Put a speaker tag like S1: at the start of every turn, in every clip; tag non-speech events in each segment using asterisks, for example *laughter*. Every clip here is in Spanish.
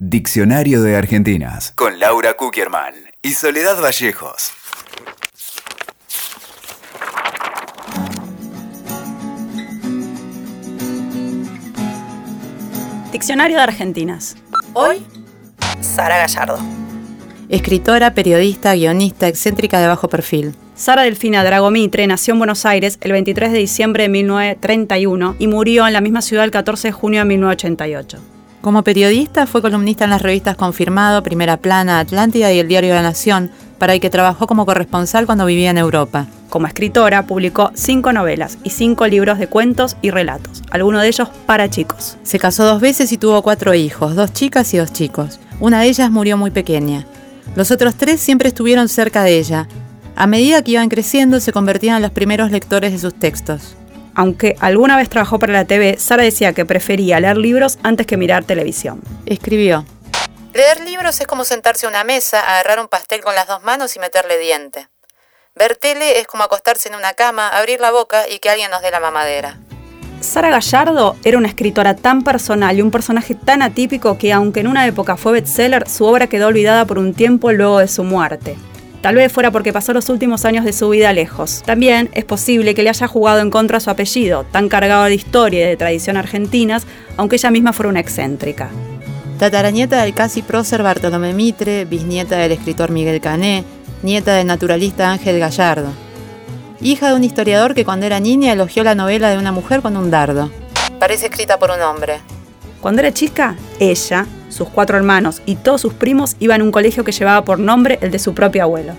S1: Diccionario de Argentinas con Laura Kuckerman y Soledad Vallejos.
S2: Diccionario de Argentinas. Hoy, Sara Gallardo.
S3: Escritora, periodista, guionista, excéntrica de bajo perfil.
S2: Sara Delfina Dragomitre nació en Buenos Aires el 23 de diciembre de 1931 y murió en la misma ciudad el 14 de junio de 1988.
S3: Como periodista fue columnista en las revistas Confirmado, Primera Plana, Atlántida y El Diario de la Nación, para el que trabajó como corresponsal cuando vivía en Europa.
S2: Como escritora, publicó cinco novelas y cinco libros de cuentos y relatos, algunos de ellos para chicos.
S3: Se casó dos veces y tuvo cuatro hijos, dos chicas y dos chicos. Una de ellas murió muy pequeña. Los otros tres siempre estuvieron cerca de ella. A medida que iban creciendo, se convertían en los primeros lectores de sus textos.
S2: Aunque alguna vez trabajó para la TV, Sara decía que prefería leer libros antes que mirar televisión.
S3: Escribió. Leer libros es como sentarse a una mesa, agarrar un pastel con las dos manos y meterle diente. Ver tele es como acostarse en una cama, abrir la boca y que alguien nos dé la mamadera.
S2: Sara Gallardo era una escritora tan personal y un personaje tan atípico que aunque en una época fue bestseller, su obra quedó olvidada por un tiempo luego de su muerte. Tal vez fuera porque pasó los últimos años de su vida lejos. También es posible que le haya jugado en contra su apellido, tan cargado de historia y de tradición argentinas, aunque ella misma fuera una excéntrica.
S3: Tataranieta del casi prócer Bartolomé Mitre, bisnieta del escritor Miguel Cané, nieta del naturalista Ángel Gallardo. Hija de un historiador que cuando era niña elogió la novela de una mujer con un dardo. Parece escrita por un hombre.
S2: Cuando era chica, ella, sus cuatro hermanos y todos sus primos iban a un colegio que llevaba por nombre el de su propio abuelo.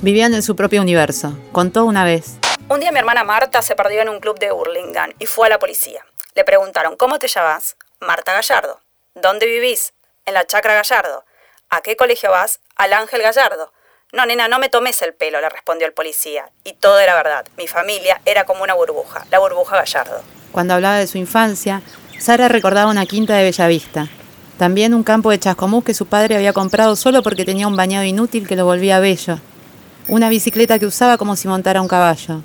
S3: Vivían en su propio universo. Contó una vez.
S2: Un día mi hermana Marta se perdió en un club de Hurlingham y fue a la policía. Le preguntaron, ¿cómo te llamas? Marta Gallardo. ¿Dónde vivís? En la Chacra Gallardo. ¿A qué colegio vas? Al Ángel Gallardo. No, nena, no me tomes el pelo, le respondió el policía. Y todo era verdad. Mi familia era como una burbuja, la burbuja Gallardo.
S3: Cuando hablaba de su infancia, Sara recordaba una quinta de Bellavista. También un campo de Chascomús que su padre había comprado solo porque tenía un bañado inútil que lo volvía bello. Una bicicleta que usaba como si montara un caballo.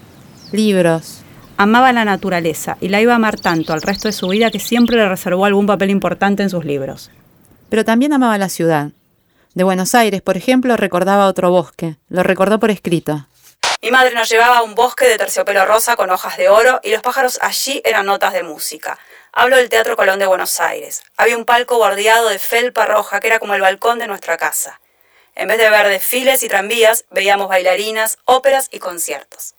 S3: Libros.
S2: Amaba la naturaleza y la iba a amar tanto al resto de su vida que siempre le reservó algún papel importante en sus libros.
S3: Pero también amaba la ciudad. De Buenos Aires, por ejemplo, recordaba otro bosque. Lo recordó por escrito.
S2: Mi madre nos llevaba a un bosque de terciopelo rosa con hojas de oro y los pájaros allí eran notas de música. Hablo del Teatro Colón de Buenos Aires. Había un palco bordeado de felpa roja que era como el balcón de nuestra casa. En vez de ver desfiles y tranvías, veíamos bailarinas, óperas y conciertos.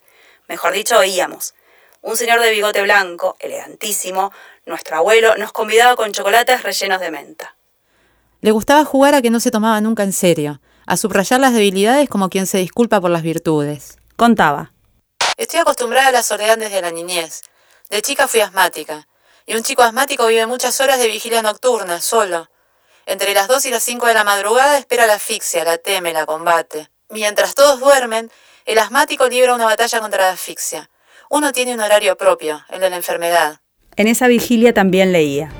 S2: Mejor dicho, oíamos. Un señor de bigote blanco, elegantísimo, nuestro abuelo, nos convidaba con chocolates rellenos de menta.
S3: Le gustaba jugar a que no se tomaba nunca en serio, a subrayar las debilidades como quien se disculpa por las virtudes.
S2: Contaba.
S3: Estoy acostumbrada a la soledad desde la niñez. De chica fui asmática, y un chico asmático vive muchas horas de vigilia nocturna, solo. Entre las 2 y las 5 de la madrugada espera la asfixia, la teme, la combate. Mientras todos duermen, el asmático libra una batalla contra la asfixia. Uno tiene un horario propio, el de la enfermedad.
S2: En esa vigilia también leía.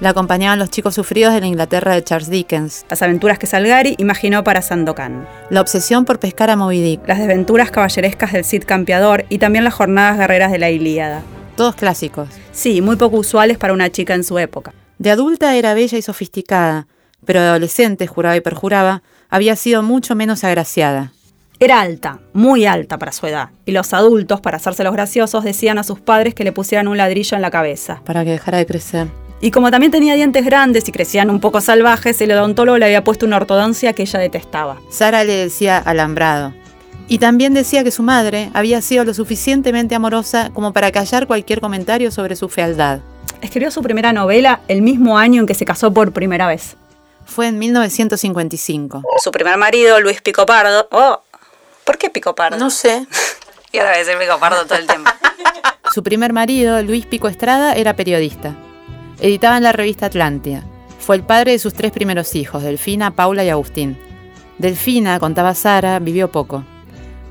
S3: La acompañaban los chicos sufridos de la Inglaterra de Charles Dickens.
S2: Las aventuras que Salgari imaginó para Sandokan.
S3: La obsesión por pescar a Moby Dick.
S2: Las desventuras caballerescas del Cid Campeador y también las jornadas guerreras de la Ilíada.
S3: Todos clásicos.
S2: Sí, muy poco usuales para una chica en su época.
S3: De adulta era bella y sofisticada, pero de adolescente, juraba y perjuraba, había sido mucho menos agraciada.
S2: Era alta, muy alta para su edad, y los adultos, para hacerse los graciosos, decían a sus padres que le pusieran un ladrillo en la cabeza.
S3: Para que dejara de crecer.
S2: Y como también tenía dientes grandes y crecían un poco salvajes, el odontólogo le había puesto una ortodoncia que ella detestaba.
S3: Sara le decía alambrado. Y también decía que su madre había sido lo suficientemente amorosa como para callar cualquier comentario sobre su fealdad.
S2: Escribió su primera novela el mismo año en que se casó por primera vez.
S3: Fue en 1955.
S2: Su primer marido, Luis Picopardo. Oh, ¿por qué Picopardo?
S3: No sé. *laughs*
S2: y ahora voy a decir Picopardo todo el tiempo. *laughs*
S3: Su primer marido, Luis Pico Estrada, era periodista. Editaba en la revista Atlántida. Fue el padre de sus tres primeros hijos, Delfina, Paula y Agustín. Delfina, contaba Sara, vivió poco.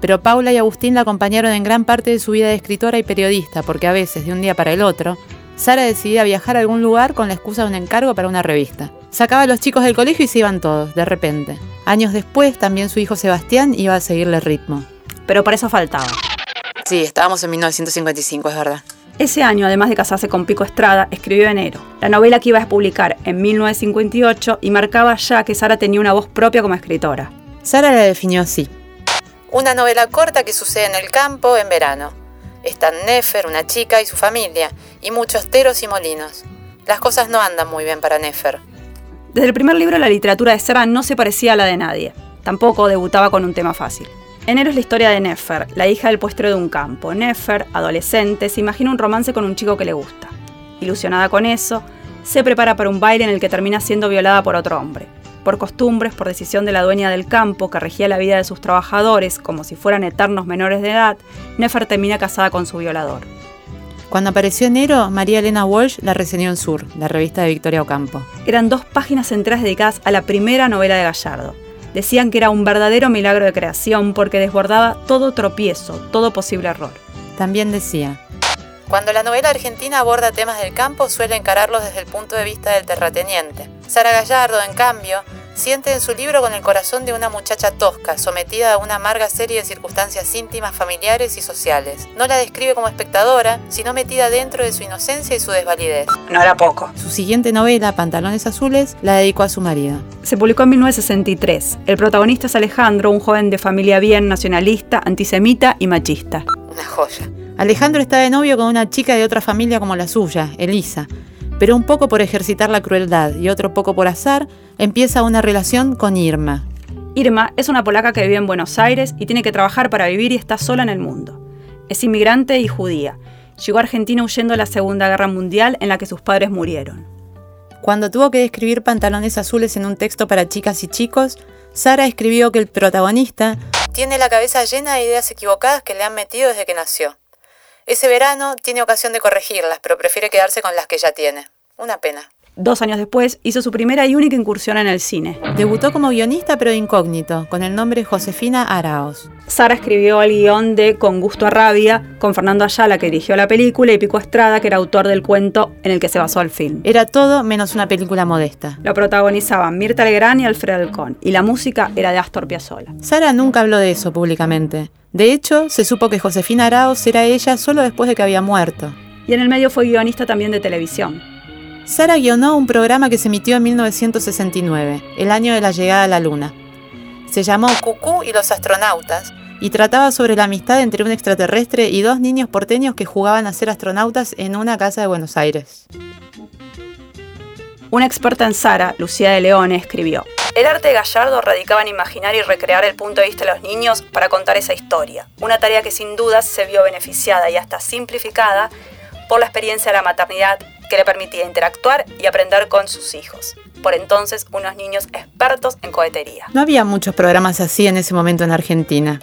S3: Pero Paula y Agustín la acompañaron en gran parte de su vida de escritora y periodista, porque a veces, de un día para el otro, Sara decidía viajar a algún lugar con la excusa de un encargo para una revista. Sacaba a los chicos del colegio y se iban todos, de repente. Años después, también su hijo Sebastián iba a seguirle ritmo.
S2: Pero para eso faltaba.
S3: Sí, estábamos en 1955, es verdad.
S2: Ese año, además de casarse con Pico Estrada, escribió Enero, la novela que iba a publicar en 1958 y marcaba ya que Sara tenía una voz propia como escritora.
S3: Sara la definió así. Una novela corta que sucede en el campo en verano. Están Nefer, una chica y su familia, y muchos teros y molinos. Las cosas no andan muy bien para Nefer.
S2: Desde el primer libro la literatura de Sara no se parecía a la de nadie. Tampoco debutaba con un tema fácil. Enero es la historia de Nefer, la hija del puestero de un campo. Nefer, adolescente, se imagina un romance con un chico que le gusta. Ilusionada con eso, se prepara para un baile en el que termina siendo violada por otro hombre. Por costumbres, por decisión de la dueña del campo que regía la vida de sus trabajadores como si fueran eternos menores de edad, Nefer termina casada con su violador.
S3: Cuando apareció enero, María Elena Walsh la reseñó en Sur, la revista de Victoria Ocampo.
S2: Eran dos páginas enteras dedicadas a la primera novela de Gallardo Decían que era un verdadero milagro de creación porque desbordaba todo tropiezo, todo posible error.
S3: También decía, cuando la novela argentina aborda temas del campo suele encararlos desde el punto de vista del terrateniente. Sara Gallardo, en cambio, siente en su libro con el corazón de una muchacha tosca, sometida a una amarga serie de circunstancias íntimas, familiares y sociales. No la describe como espectadora, sino metida dentro de su inocencia y su desvalidez.
S2: No era poco.
S3: Su siguiente novela, Pantalones Azules, la dedicó a su marido.
S2: Se publicó en 1963. El protagonista es Alejandro, un joven de familia bien nacionalista, antisemita y machista.
S3: Una joya. Alejandro está de novio con una chica de otra familia como la suya, Elisa pero un poco por ejercitar la crueldad y otro poco por azar, empieza una relación con Irma.
S2: Irma es una polaca que vive en Buenos Aires y tiene que trabajar para vivir y está sola en el mundo. Es inmigrante y judía. Llegó a Argentina huyendo de la Segunda Guerra Mundial en la que sus padres murieron.
S3: Cuando tuvo que describir pantalones azules en un texto para chicas y chicos, Sara escribió que el protagonista tiene la cabeza llena de ideas equivocadas que le han metido desde que nació. Ese verano tiene ocasión de corregirlas, pero prefiere quedarse con las que ya tiene. Una pena.
S2: Dos años después hizo su primera y única incursión en el cine.
S3: Debutó como guionista pero incógnito, con el nombre Josefina Araos.
S2: Sara escribió el guion de Con gusto a rabia, con Fernando Ayala que dirigió la película y Pico Estrada que era autor del cuento en el que se basó el film.
S3: Era todo menos una película modesta.
S2: Lo protagonizaban Mirta Legrand y Alfredo Alcón, y la música era de Astor Piazzolla.
S3: Sara nunca habló de eso públicamente. De hecho, se supo que Josefina Araos era ella solo después de que había muerto.
S2: Y en el medio fue guionista también de televisión.
S3: Sara guionó un programa que se emitió en 1969, el año de la llegada a la Luna. Se llamó Cucú y los astronautas y trataba sobre la amistad entre un extraterrestre y dos niños porteños que jugaban a ser astronautas en una casa de Buenos Aires.
S2: Una experta en Sara, Lucía de Leone, escribió: el arte de Gallardo radicaba en imaginar y recrear el punto de vista de los niños para contar esa historia, una tarea que sin dudas se vio beneficiada y hasta simplificada por la experiencia de la maternidad que le permitía interactuar y aprender con sus hijos. Por entonces, unos niños expertos en cohetería.
S3: No había muchos programas así en ese momento en Argentina.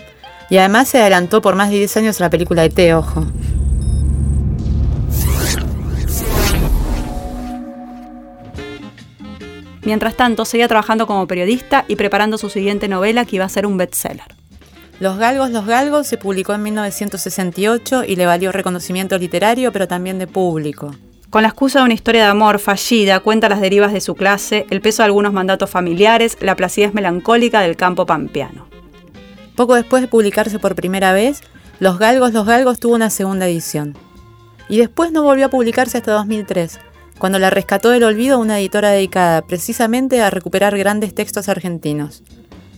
S3: Y además se adelantó por más de 10 años la película de Te Ojo.
S2: Mientras tanto, seguía trabajando como periodista y preparando su siguiente novela que iba a ser un bestseller.
S3: Los Galgos, los Galgos se publicó en 1968 y le valió reconocimiento literario, pero también de público.
S2: Con la excusa de una historia de amor fallida, cuenta las derivas de su clase, el peso de algunos mandatos familiares, la placidez melancólica del campo pampeano.
S3: Poco después de publicarse por primera vez, Los Galgos, los Galgos tuvo una segunda edición. Y después no volvió a publicarse hasta 2003, cuando la rescató del olvido una editora dedicada precisamente a recuperar grandes textos argentinos.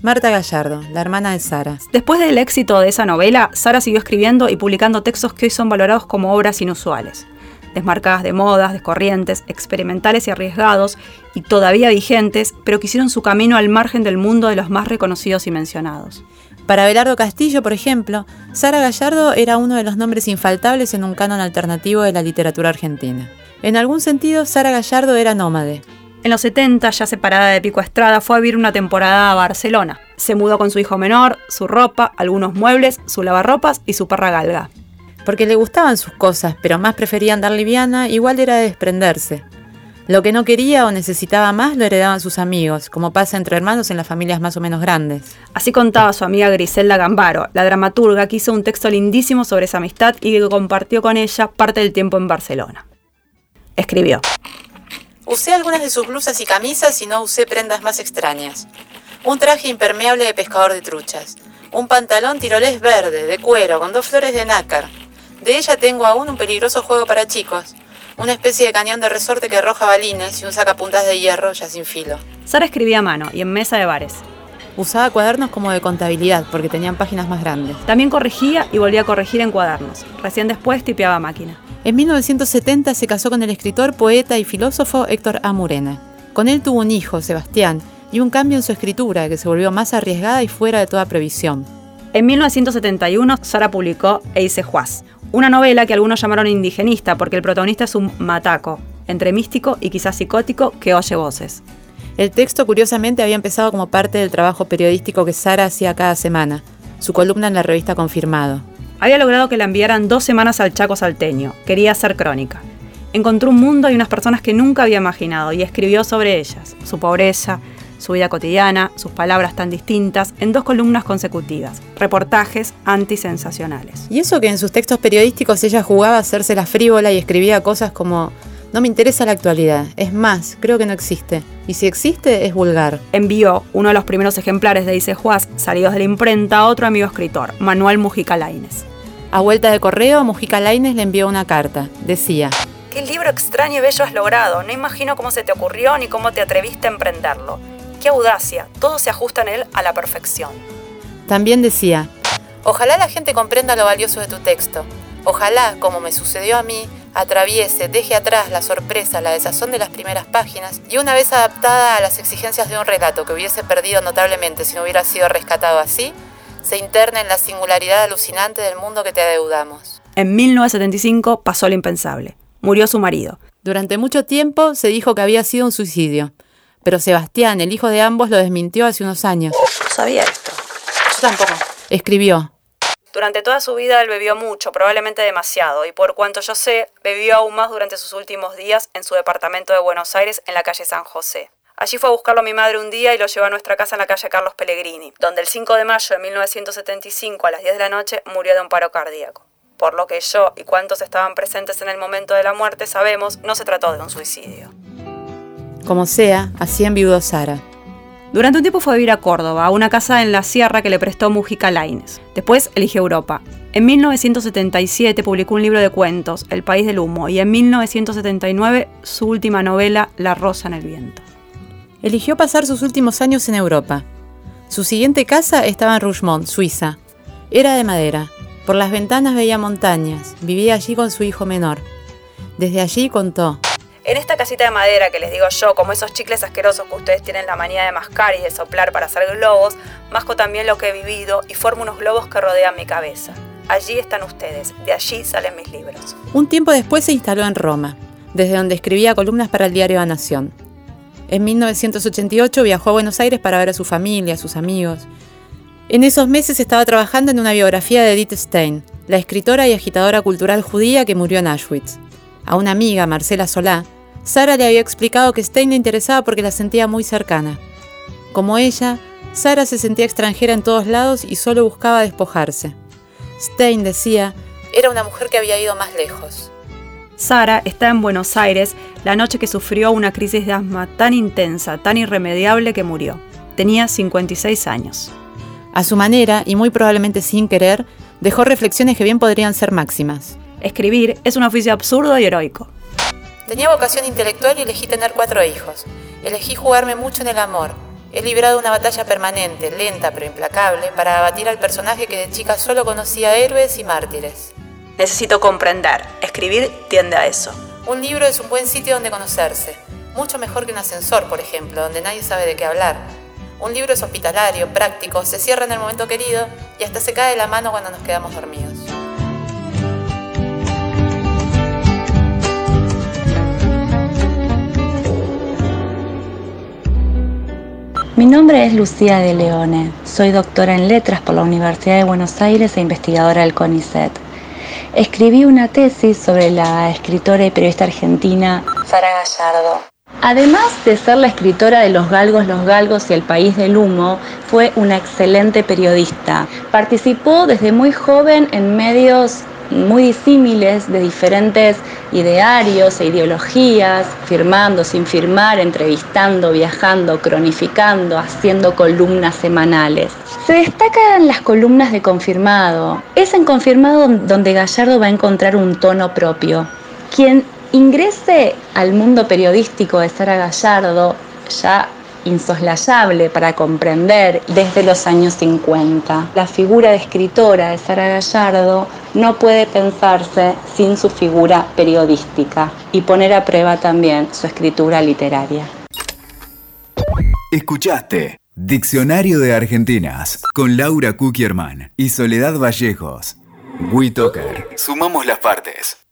S3: Marta Gallardo, la hermana de Sara.
S2: Después del éxito de esa novela, Sara siguió escribiendo y publicando textos que hoy son valorados como obras inusuales, desmarcadas de modas, de corrientes, experimentales y arriesgados, y todavía vigentes, pero que hicieron su camino al margen del mundo de los más reconocidos y mencionados.
S3: Para Belardo Castillo, por ejemplo, Sara Gallardo era uno de los nombres infaltables en un canon alternativo de la literatura argentina. En algún sentido, Sara Gallardo era nómade.
S2: En los 70, ya separada de Pico Estrada, fue a vivir una temporada a Barcelona. Se mudó con su hijo menor, su ropa, algunos muebles, su lavarropas y su perra galga.
S3: Porque le gustaban sus cosas, pero más prefería andar liviana, igual era de desprenderse. Lo que no quería o necesitaba más lo heredaban sus amigos, como pasa entre hermanos en las familias más o menos grandes.
S2: Así contaba su amiga Griselda Gambaro, la dramaturga que hizo un texto lindísimo sobre esa amistad y que compartió con ella parte del tiempo en Barcelona escribió.
S3: Usé algunas de sus blusas y camisas y no usé prendas más extrañas. Un traje impermeable de pescador de truchas. Un pantalón tirolés verde, de cuero, con dos flores de nácar. De ella tengo aún un peligroso juego para chicos, una especie de cañón de resorte que arroja balines y un sacapuntas de hierro ya sin filo.
S2: Sara escribía a mano y en mesa de bares.
S3: Usaba cuadernos como de contabilidad porque tenían páginas más grandes.
S2: También corregía y volvía a corregir en cuadernos. Recién después tipeaba máquina.
S3: En 1970 se casó con el escritor, poeta y filósofo Héctor A. Murena. Con él tuvo un hijo, Sebastián, y un cambio en su escritura que se volvió más arriesgada y fuera de toda previsión.
S2: En 1971, Sara publicó Eise Juaz, una novela que algunos llamaron indigenista porque el protagonista es un mataco, entre místico y quizás psicótico, que oye voces.
S3: El texto curiosamente había empezado como parte del trabajo periodístico que Sara hacía cada semana, su columna en la revista Confirmado.
S2: Había logrado que la enviaran dos semanas al Chaco salteño. Quería hacer crónica. Encontró un mundo y unas personas que nunca había imaginado y escribió sobre ellas, su pobreza, su vida cotidiana, sus palabras tan distintas, en dos columnas consecutivas, reportajes antisensacionales.
S3: Y eso que en sus textos periodísticos ella jugaba a hacerse la frívola y escribía cosas como no me interesa la actualidad, es más, creo que no existe. Y si existe, es vulgar.
S2: Envió uno de los primeros ejemplares de Ice Juaz, salidos de la imprenta, a otro amigo escritor, Manuel Mujica Laines.
S3: A vuelta de correo, Mujica Laines le envió una carta. Decía:
S2: Qué libro extraño y bello has logrado. No imagino cómo se te ocurrió ni cómo te atreviste a emprenderlo. Qué audacia. Todo se ajusta en él a la perfección.
S3: También decía: Ojalá la gente comprenda lo valioso de tu texto. Ojalá, como me sucedió a mí, atraviese, deje atrás la sorpresa, la desazón de las primeras páginas y una vez adaptada a las exigencias de un relato que hubiese perdido notablemente si no hubiera sido rescatado así, se interna en la singularidad alucinante del mundo que te adeudamos.
S2: En 1975 pasó lo impensable. Murió su marido.
S3: Durante mucho tiempo se dijo que había sido un suicidio, pero Sebastián, el hijo de ambos, lo desmintió hace unos años.
S2: No sabía esto.
S3: Yo tampoco. Escribió,
S2: durante toda su vida él bebió mucho, probablemente demasiado, y por cuanto yo sé, bebió aún más durante sus últimos días en su departamento de Buenos Aires en la calle San José. Allí fue a buscarlo mi madre un día y lo llevó a nuestra casa en la calle Carlos Pellegrini, donde el 5 de mayo de 1975 a las 10 de la noche murió de un paro cardíaco. Por lo que yo y cuantos estaban presentes en el momento de la muerte sabemos, no se trató de un suicidio.
S3: Como sea, así enviudó Sara.
S2: Durante un tiempo fue a vivir a Córdoba, a una casa en la sierra que le prestó Mujica Laines. Después eligió Europa. En 1977 publicó un libro de cuentos, El País del Humo, y en 1979 su última novela, La Rosa en el Viento.
S3: Eligió pasar sus últimos años en Europa. Su siguiente casa estaba en Rougemont, Suiza. Era de madera. Por las ventanas veía montañas. Vivía allí con su hijo menor. Desde allí contó.
S2: En esta casita de madera que les digo yo, como esos chicles asquerosos que ustedes tienen la manía de mascar y de soplar para hacer globos, masco también lo que he vivido y formo unos globos que rodean mi cabeza. Allí están ustedes, de allí salen mis libros.
S3: Un tiempo después se instaló en Roma, desde donde escribía columnas para el diario La Nación. En 1988 viajó a Buenos Aires para ver a su familia, a sus amigos. En esos meses estaba trabajando en una biografía de Edith Stein, la escritora y agitadora cultural judía que murió en Auschwitz. A una amiga, Marcela Solá, Sara le había explicado que Stein le interesaba porque la sentía muy cercana. Como ella, Sara se sentía extranjera en todos lados y solo buscaba despojarse. Stein decía, era una mujer que había ido más lejos.
S2: Sara está en Buenos Aires la noche que sufrió una crisis de asma tan intensa, tan irremediable que murió. Tenía 56 años.
S3: A su manera, y muy probablemente sin querer, dejó reflexiones que bien podrían ser máximas.
S2: Escribir es un oficio absurdo y heroico.
S3: Tenía vocación intelectual y elegí tener cuatro hijos. Elegí jugarme mucho en el amor. He librado una batalla permanente, lenta pero implacable, para abatir al personaje que de chica solo conocía héroes y mártires.
S2: Necesito comprender. Escribir tiende a eso.
S3: Un libro es un buen sitio donde conocerse. Mucho mejor que un ascensor, por ejemplo, donde nadie sabe de qué hablar. Un libro es hospitalario, práctico, se cierra en el momento querido y hasta se cae la mano cuando nos quedamos dormidos.
S4: Mi nombre es Lucía de Leone, soy doctora en letras por la Universidad de Buenos Aires e investigadora del CONICET. Escribí una tesis sobre la escritora y periodista argentina Sara Gallardo. Además de ser la escritora de Los Galgos, Los Galgos y El País del Humo, fue una excelente periodista. Participó desde muy joven en medios muy disímiles de diferentes idearios e ideologías, firmando, sin firmar, entrevistando, viajando, cronificando, haciendo columnas semanales. Se destacan las columnas de confirmado. Es en confirmado donde Gallardo va a encontrar un tono propio. Quien ingrese al mundo periodístico de Sara Gallardo, ya insoslayable para comprender desde los años 50. La figura de escritora de Sara Gallardo no puede pensarse sin su figura periodística y poner a prueba también su escritura literaria.
S1: Escuchaste Diccionario de Argentinas con Laura Kukierman y Soledad Vallejos. WeToker. Sumamos las partes.